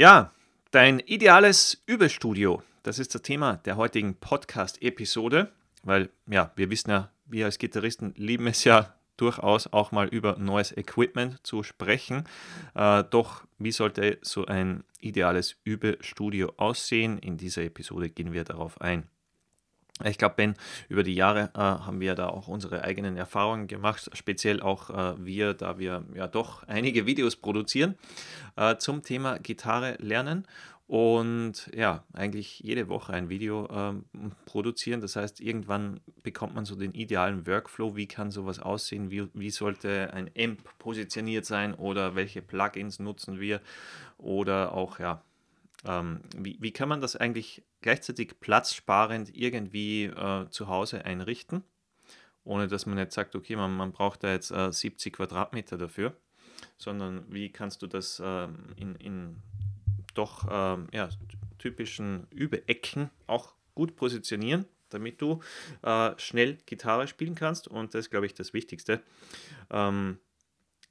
Ja, dein ideales Übestudio, das ist das Thema der heutigen Podcast-Episode, weil ja, wir wissen ja, wir als Gitarristen lieben es ja durchaus auch mal über neues Equipment zu sprechen. Äh, doch wie sollte so ein ideales Übestudio aussehen? In dieser Episode gehen wir darauf ein. Ich glaube, Ben, über die Jahre äh, haben wir da auch unsere eigenen Erfahrungen gemacht, speziell auch äh, wir, da wir ja doch einige Videos produzieren äh, zum Thema Gitarre lernen und ja, eigentlich jede Woche ein Video ähm, produzieren. Das heißt, irgendwann bekommt man so den idealen Workflow, wie kann sowas aussehen, wie, wie sollte ein Amp positioniert sein oder welche Plugins nutzen wir? Oder auch ja, ähm, wie, wie kann man das eigentlich gleichzeitig platzsparend irgendwie äh, zu Hause einrichten, ohne dass man jetzt sagt, okay, man, man braucht da jetzt äh, 70 Quadratmeter dafür, sondern wie kannst du das ähm, in, in doch ähm, ja, typischen Überecken auch gut positionieren, damit du äh, schnell Gitarre spielen kannst und das ist, glaube ich, das Wichtigste. Ähm,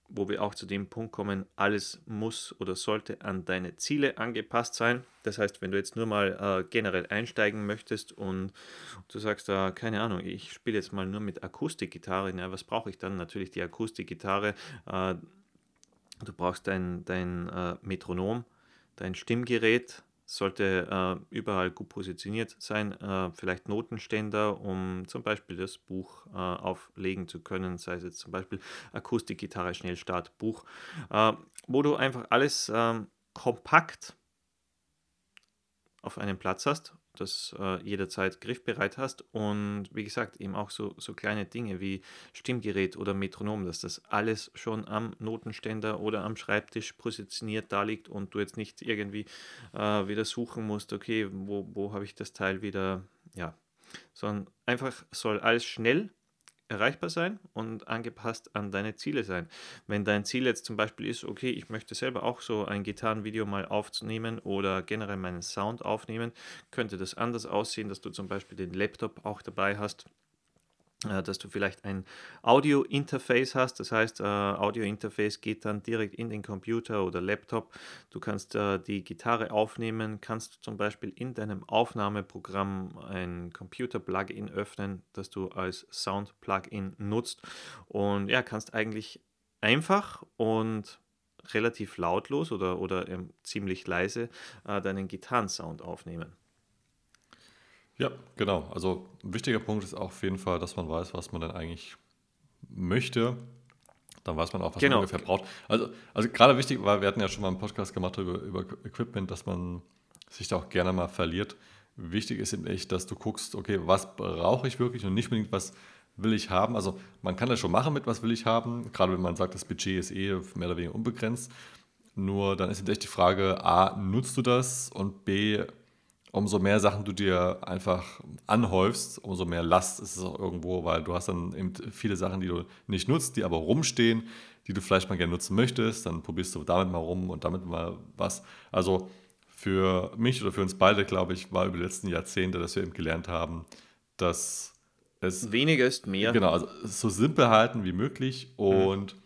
wo wir auch zu dem Punkt kommen, alles muss oder sollte an deine Ziele angepasst sein. Das heißt, wenn du jetzt nur mal äh, generell einsteigen möchtest und du sagst, äh, keine Ahnung, ich spiele jetzt mal nur mit Akustikgitarre, na, was brauche ich dann? Natürlich die Akustikgitarre. Äh, du brauchst dein, dein äh, Metronom, dein Stimmgerät, sollte äh, überall gut positioniert sein, äh, vielleicht Notenständer, um zum Beispiel das Buch äh, auflegen zu können, sei es jetzt zum Beispiel Akustikgitarre, Schnellstart, Buch, äh, wo du einfach alles ähm, kompakt auf einem Platz hast das äh, jederzeit griffbereit hast. Und wie gesagt, eben auch so, so kleine Dinge wie Stimmgerät oder Metronom, dass das alles schon am Notenständer oder am Schreibtisch positioniert da liegt und du jetzt nicht irgendwie äh, wieder suchen musst, okay, wo, wo habe ich das Teil wieder, ja, sondern einfach soll alles schnell erreichbar sein und angepasst an deine Ziele sein. Wenn dein Ziel jetzt zum Beispiel ist, okay, ich möchte selber auch so ein Gitarrenvideo mal aufzunehmen oder generell meinen Sound aufnehmen, könnte das anders aussehen, dass du zum Beispiel den Laptop auch dabei hast dass du vielleicht ein Audio-Interface hast. Das heißt, äh, Audio-Interface geht dann direkt in den Computer oder Laptop. Du kannst äh, die Gitarre aufnehmen, kannst zum Beispiel in deinem Aufnahmeprogramm ein Computer-Plugin öffnen, das du als Sound-Plugin nutzt. Und ja, kannst eigentlich einfach und relativ lautlos oder, oder ähm, ziemlich leise äh, deinen Gitarrensound aufnehmen. Ja, genau. Also ein wichtiger Punkt ist auch auf jeden Fall, dass man weiß, was man denn eigentlich möchte. Dann weiß man auch, was genau. man ungefähr braucht. Also, also gerade wichtig, weil wir hatten ja schon mal einen Podcast gemacht über, über Equipment, dass man sich da auch gerne mal verliert. Wichtig ist eben echt, dass du guckst, okay, was brauche ich wirklich und nicht unbedingt, was will ich haben. Also man kann das schon machen mit, was will ich haben, gerade wenn man sagt, das Budget ist eh mehr oder weniger unbegrenzt. Nur dann ist eben echt die Frage, a, nutzt du das und b, umso mehr Sachen du dir einfach anhäufst, umso mehr Last ist es auch irgendwo, weil du hast dann eben viele Sachen, die du nicht nutzt, die aber rumstehen, die du vielleicht mal gerne nutzen möchtest. Dann probierst du damit mal rum und damit mal was. Also für mich oder für uns beide, glaube ich, war über die letzten Jahrzehnte, dass wir eben gelernt haben, dass es. Weniger ist mehr. Genau, also so simpel halten wie möglich und mhm.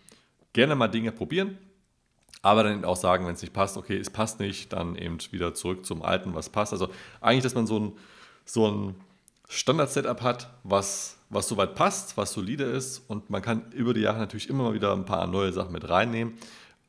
gerne mal Dinge probieren aber dann auch sagen, wenn es nicht passt, okay, es passt nicht, dann eben wieder zurück zum Alten, was passt. Also eigentlich, dass man so ein, so ein Standard-Setup hat, was, was soweit passt, was solide ist und man kann über die Jahre natürlich immer mal wieder ein paar neue Sachen mit reinnehmen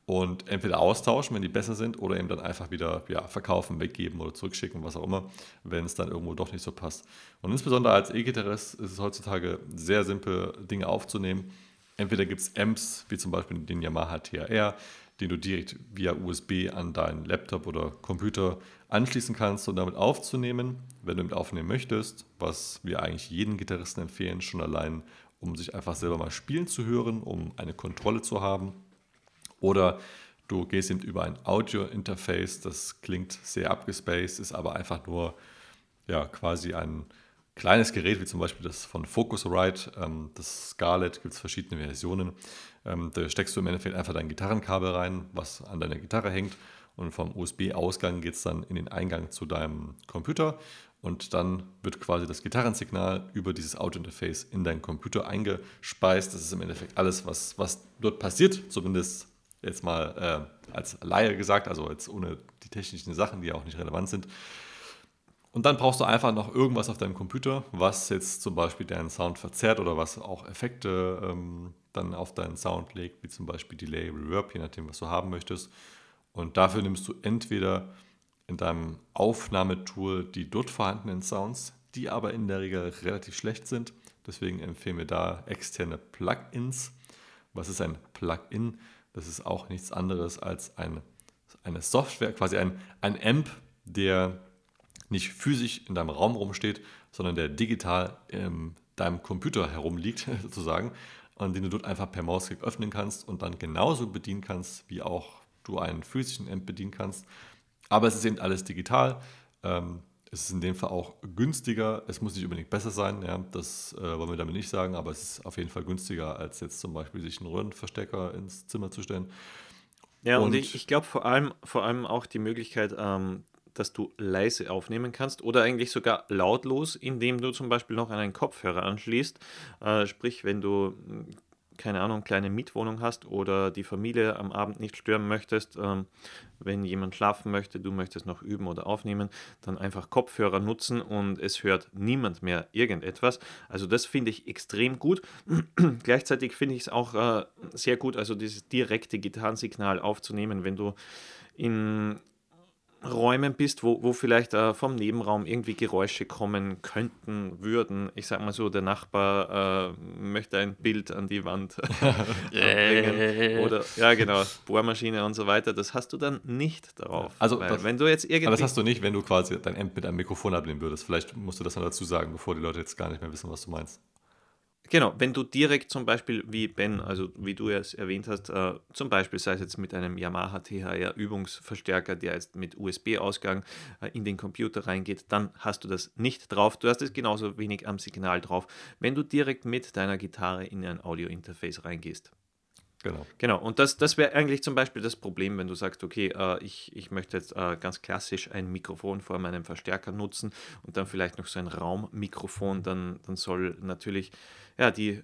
und entweder austauschen, wenn die besser sind, oder eben dann einfach wieder ja, verkaufen, weggeben oder zurückschicken, was auch immer, wenn es dann irgendwo doch nicht so passt. Und insbesondere als E-Gitarrist ist es heutzutage sehr simpel, Dinge aufzunehmen. Entweder gibt es Amps, wie zum Beispiel den Yamaha TRR, den du direkt via USB an deinen Laptop oder Computer anschließen kannst und damit aufzunehmen, wenn du mit aufnehmen möchtest, was wir eigentlich jeden Gitarristen empfehlen, schon allein, um sich einfach selber mal spielen zu hören, um eine Kontrolle zu haben. Oder du gehst eben über ein Audio-Interface, das klingt sehr abgespaced, ist aber einfach nur ja, quasi ein kleines Gerät, wie zum Beispiel das von Focusrite, ähm, das Scarlett, gibt es verschiedene Versionen. Ähm, da steckst du im Endeffekt einfach dein Gitarrenkabel rein, was an deiner Gitarre hängt. Und vom USB-Ausgang geht es dann in den Eingang zu deinem Computer. Und dann wird quasi das Gitarrensignal über dieses Audio-Interface in deinen Computer eingespeist. Das ist im Endeffekt alles, was, was dort passiert, zumindest Jetzt mal äh, als Laie gesagt, also jetzt ohne die technischen Sachen, die auch nicht relevant sind. Und dann brauchst du einfach noch irgendwas auf deinem Computer, was jetzt zum Beispiel deinen Sound verzerrt oder was auch Effekte ähm, dann auf deinen Sound legt, wie zum Beispiel Delay, Reverb, je nachdem, was du haben möchtest. Und dafür nimmst du entweder in deinem Aufnahmetool die dort vorhandenen Sounds, die aber in der Regel relativ schlecht sind. Deswegen empfehlen wir da externe Plugins. Was ist ein Plugin? Das ist auch nichts anderes als ein, eine Software, quasi ein, ein Amp, der nicht physisch in deinem Raum rumsteht, sondern der digital in deinem Computer herumliegt, sozusagen, und den du dort einfach per Mausklick öffnen kannst und dann genauso bedienen kannst, wie auch du einen physischen Amp bedienen kannst. Aber es ist eben alles digital. Ähm, es ist in dem Fall auch günstiger. Es muss nicht unbedingt besser sein, ja, das äh, wollen wir damit nicht sagen, aber es ist auf jeden Fall günstiger, als jetzt zum Beispiel sich einen Röhrenverstecker ins Zimmer zu stellen. Ja, und, und ich, ich glaube vor allem, vor allem auch die Möglichkeit, ähm, dass du leise aufnehmen kannst oder eigentlich sogar lautlos, indem du zum Beispiel noch einen Kopfhörer anschließt. Äh, sprich, wenn du keine Ahnung, kleine Mietwohnung hast oder die Familie am Abend nicht stören möchtest, ähm, wenn jemand schlafen möchte, du möchtest noch üben oder aufnehmen, dann einfach Kopfhörer nutzen und es hört niemand mehr irgendetwas. Also das finde ich extrem gut. Gleichzeitig finde ich es auch äh, sehr gut, also dieses direkte Gitarrensignal aufzunehmen, wenn du in Räumen bist, wo, wo vielleicht äh, vom Nebenraum irgendwie Geräusche kommen könnten, würden. Ich sag mal so, der Nachbar äh, möchte ein Bild an die Wand bringen. Oder, ja, genau, Bohrmaschine und so weiter. Das hast du dann nicht darauf. Also, das, wenn du jetzt irgendwie. Aber das hast du nicht, wenn du quasi dein Amp mit einem Mikrofon ablehnen würdest. Vielleicht musst du das noch dazu sagen, bevor die Leute jetzt gar nicht mehr wissen, was du meinst. Genau, wenn du direkt zum Beispiel wie Ben, also wie du es erwähnt hast, äh, zum Beispiel sei es jetzt mit einem Yamaha THR Übungsverstärker, der jetzt mit USB-Ausgang äh, in den Computer reingeht, dann hast du das nicht drauf. Du hast es genauso wenig am Signal drauf, wenn du direkt mit deiner Gitarre in ein Audio-Interface reingehst. Genau. Genau. Und das, das wäre eigentlich zum Beispiel das Problem, wenn du sagst, okay, äh, ich, ich möchte jetzt äh, ganz klassisch ein Mikrofon vor meinem Verstärker nutzen und dann vielleicht noch so ein Raummikrofon, dann, dann soll natürlich ja, die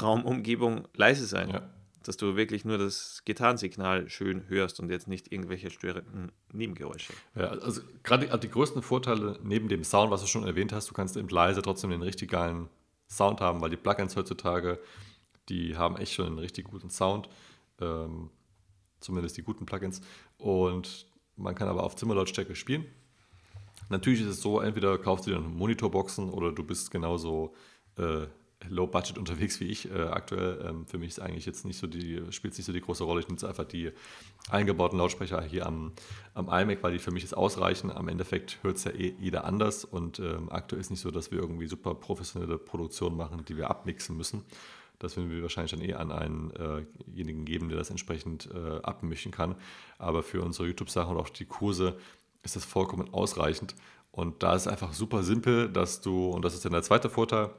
Raumumgebung leise sein. Ja. Dass du wirklich nur das Gitarrensignal schön hörst und jetzt nicht irgendwelche störenden Nebengeräusche. Ja, also gerade die größten Vorteile neben dem Sound, was du schon erwähnt hast, du kannst eben leise trotzdem den richtig geilen Sound haben, weil die Plugins heutzutage die haben echt schon einen richtig guten Sound. Ähm, zumindest die guten Plugins. Und man kann aber auf Zimmerlautstärke spielen. Natürlich ist es so, entweder kaufst du dir Monitorboxen oder du bist genauso äh, low budget unterwegs wie ich äh, aktuell. Ähm, für mich ist eigentlich jetzt nicht so die, spielt es nicht so die große Rolle. Ich nutze einfach die eingebauten Lautsprecher hier am, am iMac, weil die für mich jetzt ausreichen. Am Endeffekt hört es ja eh jeder anders und ähm, aktuell ist nicht so, dass wir irgendwie super professionelle Produktionen machen, die wir abmixen müssen, das würden wir wahrscheinlich dann eh an einenjenigen äh geben, der das entsprechend äh, abmischen kann. Aber für unsere YouTube-Sachen und auch die Kurse ist das vollkommen ausreichend. Und da ist es einfach super simpel, dass du, und das ist dann der zweite Vorteil,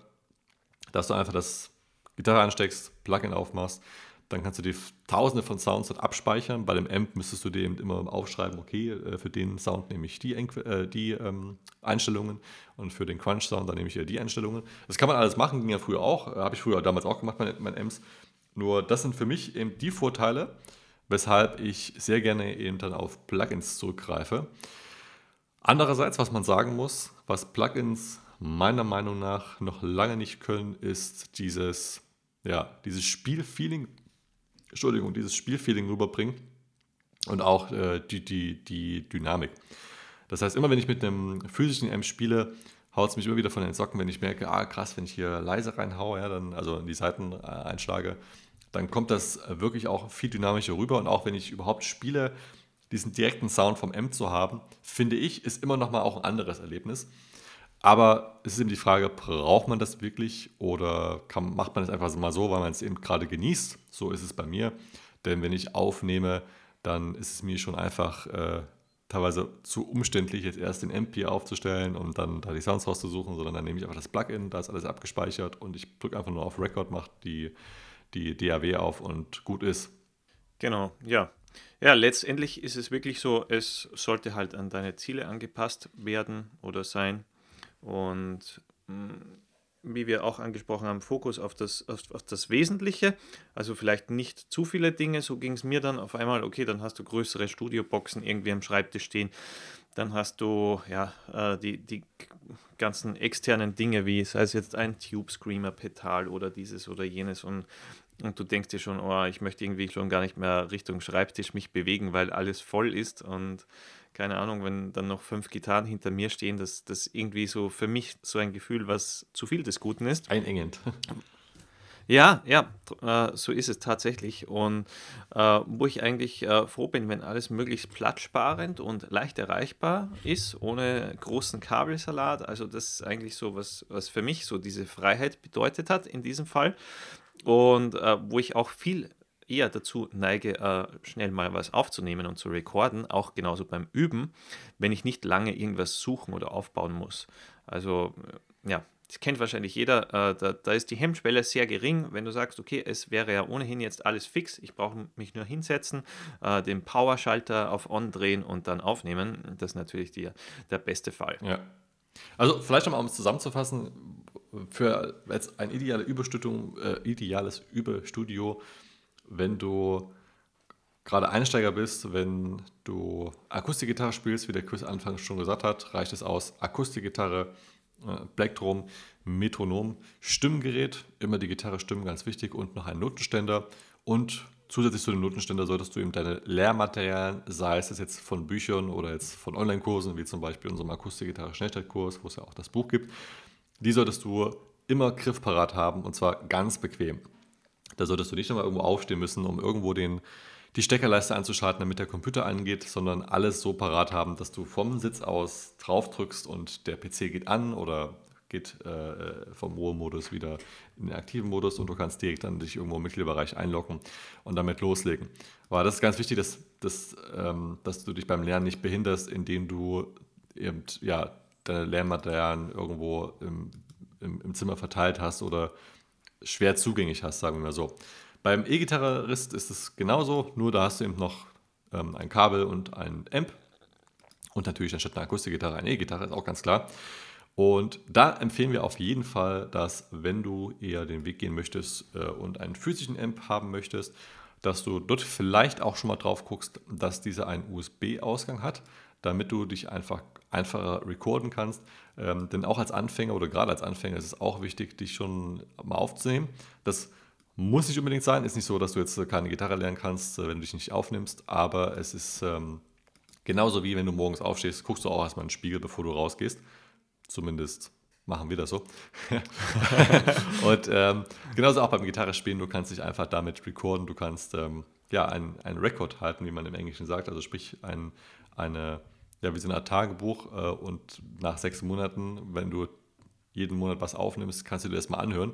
dass du einfach das Gitarre ansteckst, Plugin aufmachst dann kannst du die tausende von Sounds dort abspeichern. Bei dem Amp müsstest du dir eben immer aufschreiben, okay, äh, für den Sound nehme ich die, äh, die ähm, Einstellungen und für den Crunch-Sound, dann nehme ich hier die Einstellungen. Das kann man alles machen, ging ja früher auch, äh, habe ich früher damals auch gemacht, meine, meine Amps. Nur das sind für mich eben die Vorteile, weshalb ich sehr gerne eben dann auf Plugins zurückgreife. Andererseits, was man sagen muss, was Plugins meiner Meinung nach noch lange nicht können, ist dieses, ja, dieses Spielfeeling, Entschuldigung, dieses Spielfeeling rüberbringen und auch äh, die, die, die Dynamik. Das heißt, immer wenn ich mit einem physischen M spiele, haut es mich immer wieder von den Socken, wenn ich merke, ah krass, wenn ich hier leise reinhaue, ja, dann, also in die Seiten äh, einschlage, dann kommt das wirklich auch viel dynamischer rüber. Und auch wenn ich überhaupt spiele, diesen direkten Sound vom M zu haben, finde ich, ist immer noch mal auch ein anderes Erlebnis. Aber es ist eben die Frage, braucht man das wirklich oder kann, macht man es einfach mal so, weil man es eben gerade genießt? So ist es bei mir. Denn wenn ich aufnehme, dann ist es mir schon einfach äh, teilweise zu umständlich, jetzt erst den MP aufzustellen und dann da die Sounds rauszusuchen, sondern dann nehme ich einfach das Plugin, da ist alles abgespeichert und ich drücke einfach nur auf Record, mache die, die DAW auf und gut ist. Genau, ja. Ja, letztendlich ist es wirklich so, es sollte halt an deine Ziele angepasst werden oder sein. Und mm, wie wir auch angesprochen haben, Fokus auf das, auf, auf das Wesentliche. Also vielleicht nicht zu viele Dinge. So ging es mir dann auf einmal, okay, dann hast du größere Studioboxen irgendwie am Schreibtisch stehen. Dann hast du ja äh, die, die ganzen externen Dinge, wie sei es jetzt ein Tube Screamer Petal oder dieses oder jenes und und du denkst dir schon, oh, ich möchte irgendwie schon gar nicht mehr Richtung Schreibtisch mich bewegen, weil alles voll ist und keine Ahnung, wenn dann noch fünf Gitarren hinter mir stehen, dass das irgendwie so für mich so ein Gefühl, was zu viel des Guten ist. Einengend. Ja, ja, äh, so ist es tatsächlich. Und äh, wo ich eigentlich äh, froh bin, wenn alles möglichst platzsparend und leicht erreichbar ist, ohne großen Kabelsalat. Also das ist eigentlich so, was, was für mich so diese Freiheit bedeutet hat in diesem Fall. Und äh, wo ich auch viel eher dazu neige, äh, schnell mal was aufzunehmen und zu recorden, auch genauso beim Üben, wenn ich nicht lange irgendwas suchen oder aufbauen muss. Also äh, ja, das kennt wahrscheinlich jeder, äh, da, da, ist die Hemmschwelle sehr gering, wenn du sagst, okay, es wäre ja ohnehin jetzt alles fix, ich brauche mich nur hinsetzen, äh, den Powerschalter auf On drehen und dann aufnehmen. Das ist natürlich die, der beste Fall. Ja. Also vielleicht nochmal, um es zusammenzufassen, für jetzt ein ideale Überstudium, äh, ideales Überstudio, wenn du gerade Einsteiger bist, wenn du Akustikgitarre spielst, wie der Chris anfangs schon gesagt hat, reicht es aus Akustikgitarre, äh, Plektrum, Metronom, Stimmgerät, immer die Gitarre stimmen, ganz wichtig, und noch ein Notenständer. Und zusätzlich zu dem Notenständer solltest du eben deine Lehrmaterialien, sei es jetzt von Büchern oder jetzt von Online-Kursen, wie zum Beispiel unserem Akustikgitarre Schnellstartkurs, wo es ja auch das Buch gibt, die solltest du immer griffparat haben und zwar ganz bequem. Da solltest du nicht nochmal irgendwo aufstehen müssen, um irgendwo den, die Steckerleiste anzuschalten, damit der Computer angeht, sondern alles so parat haben, dass du vom Sitz aus drauf drückst und der PC geht an oder geht äh, vom Ruhemodus wieder in den aktiven Modus und du kannst direkt dann dich irgendwo im Mittelbereich einloggen und damit loslegen. Aber das ist ganz wichtig, dass, dass, ähm, dass du dich beim Lernen nicht behinderst, indem du eben ja, deine Lernmaterialien irgendwo im, im, im Zimmer verteilt hast oder schwer zugänglich hast, sagen wir mal so. Beim E-Gitarrist ist es genauso, nur da hast du eben noch ähm, ein Kabel und ein Amp und natürlich anstatt einer Akustikgitarre eine E-Gitarre, ist auch ganz klar. Und da empfehlen wir auf jeden Fall, dass wenn du eher den Weg gehen möchtest äh, und einen physischen Amp haben möchtest, dass du dort vielleicht auch schon mal drauf guckst, dass dieser einen USB-Ausgang hat, damit du dich einfach einfacher recorden kannst. Ähm, denn auch als Anfänger oder gerade als Anfänger ist es auch wichtig, dich schon mal aufzunehmen. Das muss nicht unbedingt sein. Ist nicht so, dass du jetzt keine Gitarre lernen kannst, äh, wenn du dich nicht aufnimmst. Aber es ist ähm, genauso wie wenn du morgens aufstehst, guckst du auch erstmal in den Spiegel, bevor du rausgehst. Zumindest machen wir das so. und ähm, genauso auch beim Gitarre spielen, du kannst dich einfach damit recorden, du kannst ähm, ja einen, einen Rekord halten, wie man im Englischen sagt, also sprich ein, eine ja, wie so eine Art Tagebuch äh, und nach sechs Monaten, wenn du jeden Monat was aufnimmst, kannst du dir das mal anhören.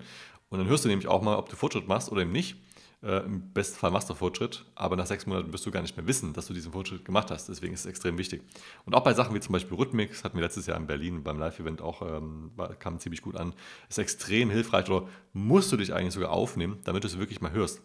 Und dann hörst du nämlich auch mal, ob du Fortschritt machst oder eben nicht. Äh, Im besten Fall machst du Fortschritt, aber nach sechs Monaten wirst du gar nicht mehr wissen, dass du diesen Fortschritt gemacht hast. Deswegen ist es extrem wichtig. Und auch bei Sachen wie zum Beispiel Rhythmik, das hatten wir letztes Jahr in Berlin beim Live-Event auch, ähm, kam ziemlich gut an, ist extrem hilfreich oder musst du dich eigentlich sogar aufnehmen, damit du es wirklich mal hörst.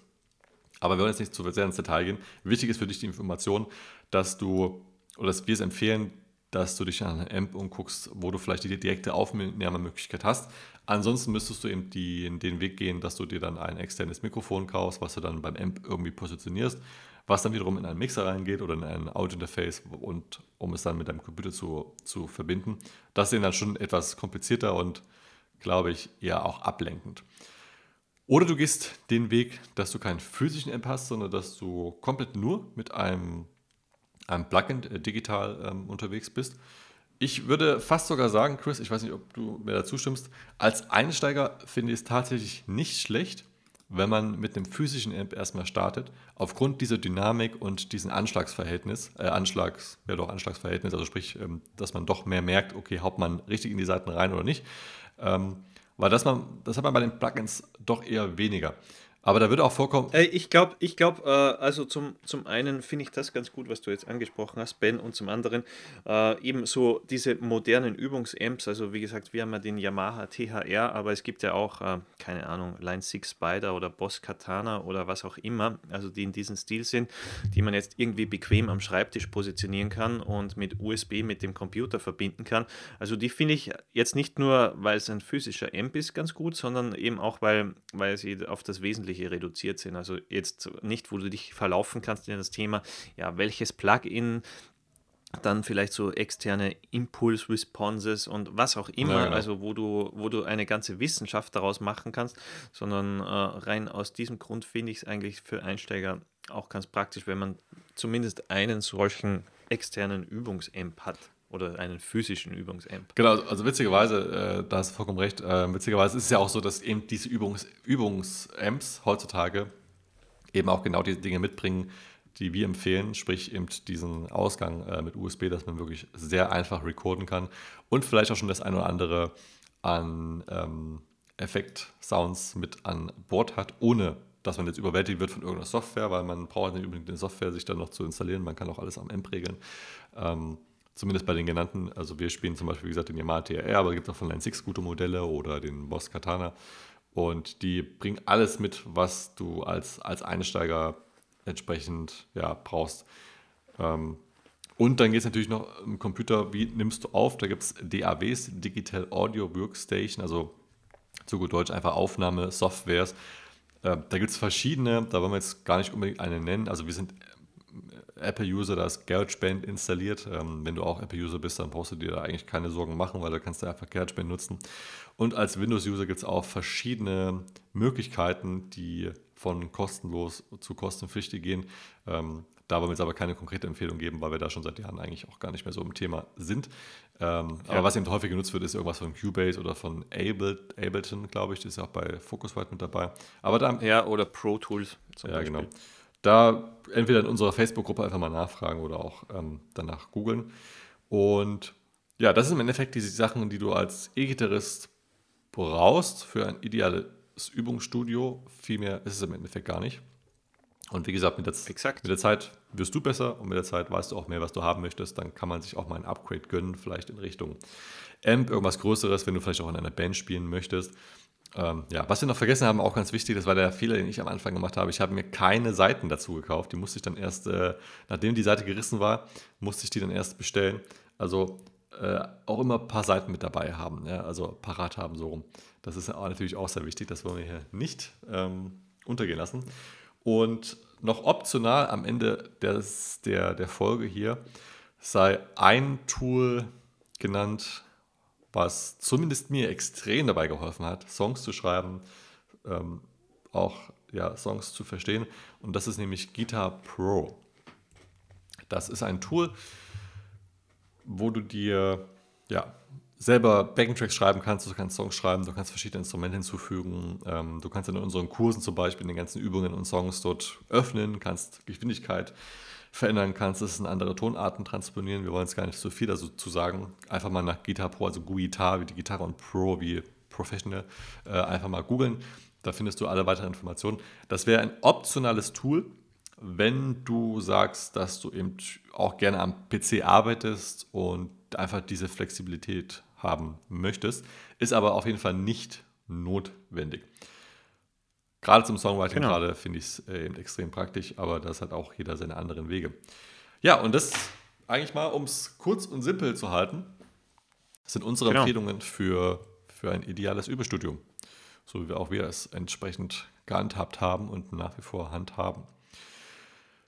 Aber wir wollen jetzt nicht zu sehr ins Detail gehen. Wichtig ist für dich die Information, dass du oder dass wir es empfehlen, dass du dich an einer Amp umguckst, wo du vielleicht die direkte Aufnahmemöglichkeit hast. Ansonsten müsstest du eben die, den Weg gehen, dass du dir dann ein externes Mikrofon kaufst, was du dann beim Amp irgendwie positionierst, was dann wiederum in einen Mixer reingeht oder in ein Audio-Interface und um es dann mit deinem Computer zu, zu verbinden. Das ist dann schon etwas komplizierter und, glaube ich, eher auch ablenkend. Oder du gehst den Weg, dass du keinen physischen Amp hast, sondern dass du komplett nur mit einem einem Plugin äh, digital ähm, unterwegs bist. Ich würde fast sogar sagen, Chris, ich weiß nicht, ob du mir dazu stimmst, als Einsteiger finde ich es tatsächlich nicht schlecht, wenn man mit einem physischen Amp erstmal startet, aufgrund dieser Dynamik und diesem Anschlagsverhältnis, äh, Anschlags, ja doch Anschlagsverhältnis, also sprich, ähm, dass man doch mehr merkt, okay, haut man richtig in die Seiten rein oder nicht. Ähm, weil das, man, das hat man bei den Plugins doch eher weniger. Aber da wird auch vorkommen. Äh, ich glaube, ich glaub, äh, also zum, zum einen finde ich das ganz gut, was du jetzt angesprochen hast, Ben, und zum anderen äh, eben so diese modernen Übungsamps. Also wie gesagt, wir haben ja den Yamaha THR, aber es gibt ja auch, äh, keine Ahnung, Line 6 Spider oder Boss Katana oder was auch immer, also die in diesem Stil sind, die man jetzt irgendwie bequem am Schreibtisch positionieren kann und mit USB mit dem Computer verbinden kann. Also die finde ich jetzt nicht nur, weil es ein physischer Amp ist, ganz gut, sondern eben auch, weil, weil sie auf das Wesentliche Wesentliche reduziert sind. Also jetzt nicht, wo du dich verlaufen kannst in das Thema, ja, welches Plugin dann vielleicht so externe Impulse Responses und was auch immer, ja, genau. also wo du, wo du eine ganze Wissenschaft daraus machen kannst, sondern äh, rein aus diesem Grund finde ich es eigentlich für Einsteiger auch ganz praktisch, wenn man zumindest einen solchen externen Übungsamp hat oder einen physischen Übungsamp. Genau, also witzigerweise, äh, da hast du vollkommen recht, äh, witzigerweise ist es ja auch so, dass eben diese Übungs Übungsamps heutzutage eben auch genau diese Dinge mitbringen, die wir empfehlen, sprich eben diesen Ausgang äh, mit USB, dass man wirklich sehr einfach recorden kann und vielleicht auch schon das eine oder andere an ähm, Effekt-Sounds mit an Bord hat, ohne dass man jetzt überwältigt wird von irgendeiner Software, weil man braucht nicht unbedingt eine Software, sich dann noch zu installieren, man kann auch alles am Amp regeln. Ähm, Zumindest bei den genannten, also wir spielen zum Beispiel, wie gesagt, den Yamaha TR, aber es gibt auch von Line 6 gute Modelle oder den Boss Katana. Und die bringen alles mit, was du als, als Einsteiger entsprechend ja, brauchst. Ähm, und dann geht es natürlich noch im Computer, wie nimmst du auf? Da gibt es DAWs, Digital Audio Workstation, also zu gut Deutsch einfach Aufnahme-Softwares. Äh, da gibt es verschiedene, da wollen wir jetzt gar nicht unbedingt eine nennen. Also wir sind Apple-User das GarageBand installiert. Ähm, wenn du auch Apple-User bist, dann brauchst du dir da eigentlich keine Sorgen machen, weil da kannst du einfach GarageBand nutzen. Und als Windows-User gibt es auch verschiedene Möglichkeiten, die von kostenlos zu kostenpflichtig gehen. Ähm, da wollen wir jetzt aber keine konkrete Empfehlung geben, weil wir da schon seit Jahren eigentlich auch gar nicht mehr so im Thema sind. Ähm, ja. Aber was eben häufig genutzt wird, ist irgendwas von Cubase oder von Ableton, glaube ich. Das ist ja auch bei Focusrite mit dabei. Aber da, ja, oder Pro Tools. ja, Beispiel. genau da entweder in unserer Facebook-Gruppe einfach mal nachfragen oder auch ähm, danach googeln. Und ja, das sind im Endeffekt diese Sachen, die du als E-Gitarrist brauchst für ein ideales Übungsstudio. Viel mehr ist es im Endeffekt gar nicht. Und wie gesagt, mit der, Exakt. mit der Zeit wirst du besser und mit der Zeit weißt du auch mehr, was du haben möchtest. Dann kann man sich auch mal ein Upgrade gönnen, vielleicht in Richtung Amp, irgendwas Größeres, wenn du vielleicht auch in einer Band spielen möchtest. Ähm, ja, was wir noch vergessen haben, auch ganz wichtig, das war der Fehler, den ich am Anfang gemacht habe. Ich habe mir keine Seiten dazu gekauft. Die musste ich dann erst, äh, nachdem die Seite gerissen war, musste ich die dann erst bestellen. Also äh, auch immer ein paar Seiten mit dabei haben, ja? also parat haben, so rum. Das ist natürlich auch sehr wichtig, das wollen wir hier nicht ähm, untergehen lassen. Und noch optional am Ende des, der, der Folge hier sei ein Tool genannt, was zumindest mir extrem dabei geholfen hat, Songs zu schreiben, ähm, auch ja, Songs zu verstehen. Und das ist nämlich Guitar Pro. Das ist ein Tool, wo du dir ja, selber Backing-Tracks schreiben kannst, du kannst Songs schreiben, du kannst verschiedene Instrumente hinzufügen, ähm, du kannst in unseren Kursen zum Beispiel in den ganzen Übungen und Songs dort öffnen, kannst Geschwindigkeit verändern kannst, es in andere Tonarten transponieren. Wir wollen es gar nicht so viel dazu sagen. Einfach mal nach Guitar Pro, also Guitar wie die Gitarre und Pro wie Professional, äh, einfach mal googeln. Da findest du alle weiteren Informationen. Das wäre ein optionales Tool, wenn du sagst, dass du eben auch gerne am PC arbeitest und einfach diese Flexibilität haben möchtest. Ist aber auf jeden Fall nicht notwendig. Gerade zum Songwriting genau. gerade finde ich es äh, eben extrem praktisch, aber das hat auch jeder seine anderen Wege. Ja, und das eigentlich mal, um es kurz und simpel zu halten, sind unsere genau. Empfehlungen für, für ein ideales Überstudium. So wie wir auch wir es entsprechend gehandhabt haben und nach wie vor handhaben.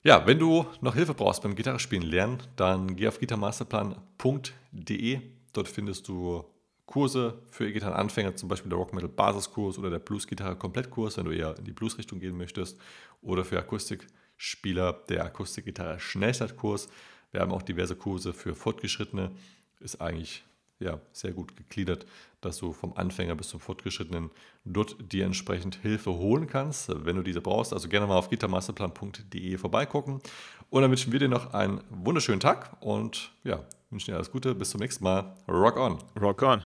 Ja, wenn du noch Hilfe brauchst beim Gitarrespielen lernen, dann geh auf gitarmasterplan.de. Dort findest du Kurse für E-Gitarren-Anfänger, zum Beispiel der Rock Metal Basiskurs oder der Blues-Gitarre-Komplettkurs, wenn du eher in die Blues-Richtung gehen möchtest, oder für Akustikspieler der Akustikgitarre Schnellstartkurs. Wir haben auch diverse Kurse für Fortgeschrittene. Ist eigentlich ja, sehr gut gegliedert, dass du vom Anfänger bis zum Fortgeschrittenen dort dir entsprechend Hilfe holen kannst, wenn du diese brauchst. Also gerne mal auf gitarmasterplan.de vorbeigucken. Und dann wünschen wir dir noch einen wunderschönen Tag und ja, wünschen dir alles Gute. Bis zum nächsten Mal. Rock on. Rock on.